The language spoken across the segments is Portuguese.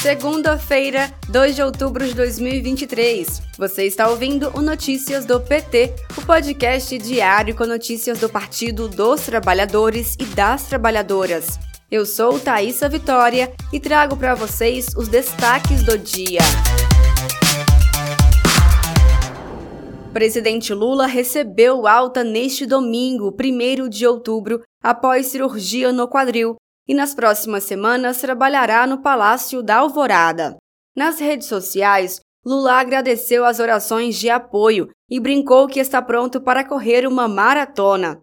Segunda-feira, 2 de outubro de 2023. Você está ouvindo o Notícias do PT, o podcast diário com notícias do Partido dos Trabalhadores e das Trabalhadoras. Eu sou Thaisa Vitória e trago para vocês os destaques do dia. Presidente Lula recebeu alta neste domingo, 1 de outubro, após cirurgia no quadril, e nas próximas semanas trabalhará no Palácio da Alvorada. Nas redes sociais, Lula agradeceu as orações de apoio e brincou que está pronto para correr uma maratona.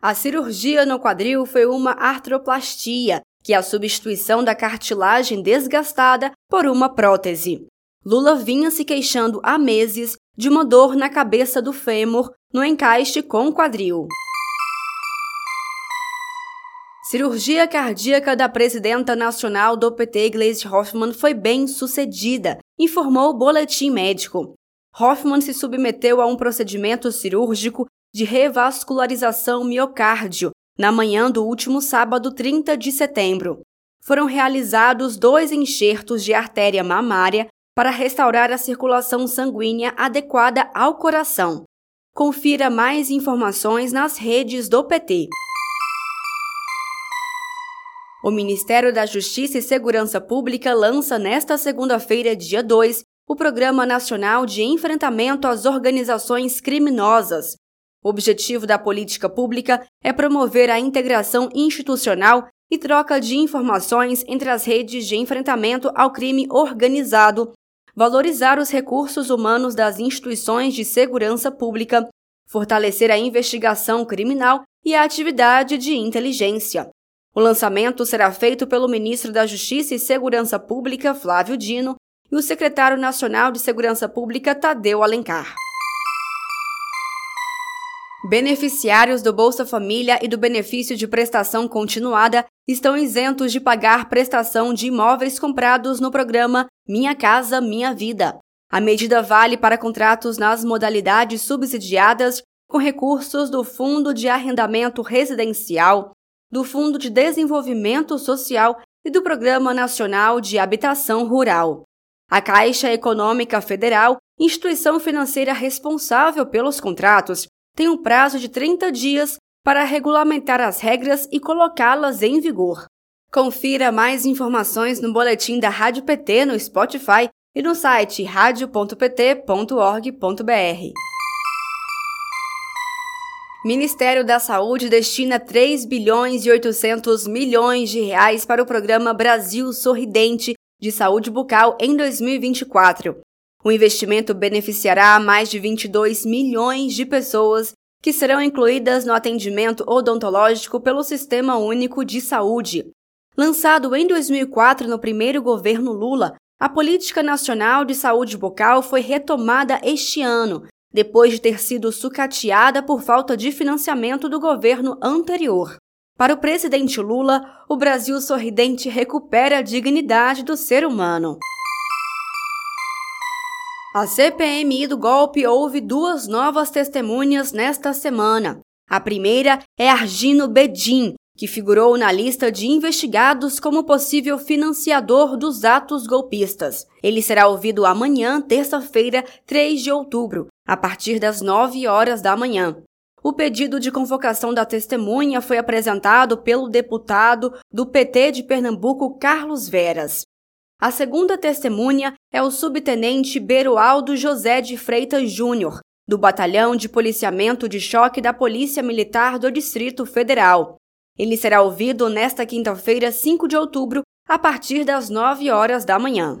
A cirurgia no quadril foi uma artroplastia, que é a substituição da cartilagem desgastada por uma prótese. Lula vinha se queixando há meses de uma dor na cabeça do fêmur no encaixe com o quadril. Cirurgia cardíaca da presidenta nacional do PT, Gleisi Hoffmann, foi bem sucedida, informou o boletim médico. Hoffmann se submeteu a um procedimento cirúrgico de revascularização miocárdio na manhã do último sábado 30 de setembro. Foram realizados dois enxertos de artéria mamária para restaurar a circulação sanguínea adequada ao coração. Confira mais informações nas redes do PT. O Ministério da Justiça e Segurança Pública lança nesta segunda-feira, dia 2, o Programa Nacional de Enfrentamento às Organizações Criminosas. O objetivo da política pública é promover a integração institucional e troca de informações entre as redes de enfrentamento ao crime organizado, valorizar os recursos humanos das instituições de segurança pública, fortalecer a investigação criminal e a atividade de inteligência. O lançamento será feito pelo ministro da Justiça e Segurança Pública, Flávio Dino, e o secretário nacional de Segurança Pública, Tadeu Alencar. Beneficiários do Bolsa Família e do benefício de prestação continuada estão isentos de pagar prestação de imóveis comprados no programa Minha Casa Minha Vida. A medida vale para contratos nas modalidades subsidiadas com recursos do Fundo de Arrendamento Residencial, do Fundo de Desenvolvimento Social e do Programa Nacional de Habitação Rural. A Caixa Econômica Federal, instituição financeira responsável pelos contratos, tem um prazo de 30 dias para regulamentar as regras e colocá-las em vigor. Confira mais informações no boletim da Rádio PT no Spotify e no site radio.pt.org.br. Ministério da Saúde destina 3 bilhões e 800 milhões de reais para o programa Brasil Sorridente de Saúde Bucal em 2024. O investimento beneficiará mais de 22 milhões de pessoas que serão incluídas no atendimento odontológico pelo Sistema Único de Saúde. Lançado em 2004 no primeiro governo Lula, a Política Nacional de Saúde Bucal foi retomada este ano, depois de ter sido sucateada por falta de financiamento do governo anterior. Para o presidente Lula, o Brasil sorridente recupera a dignidade do ser humano. A CPMI do golpe houve duas novas testemunhas nesta semana. A primeira é Argino Bedin, que figurou na lista de investigados como possível financiador dos atos golpistas. Ele será ouvido amanhã, terça-feira, 3 de outubro, a partir das 9 horas da manhã. O pedido de convocação da testemunha foi apresentado pelo deputado do PT de Pernambuco, Carlos Veras. A segunda testemunha é o subtenente Berualdo José de Freitas Júnior, do Batalhão de Policiamento de Choque da Polícia Militar do Distrito Federal. Ele será ouvido nesta quinta-feira, 5 de outubro, a partir das 9 horas da manhã.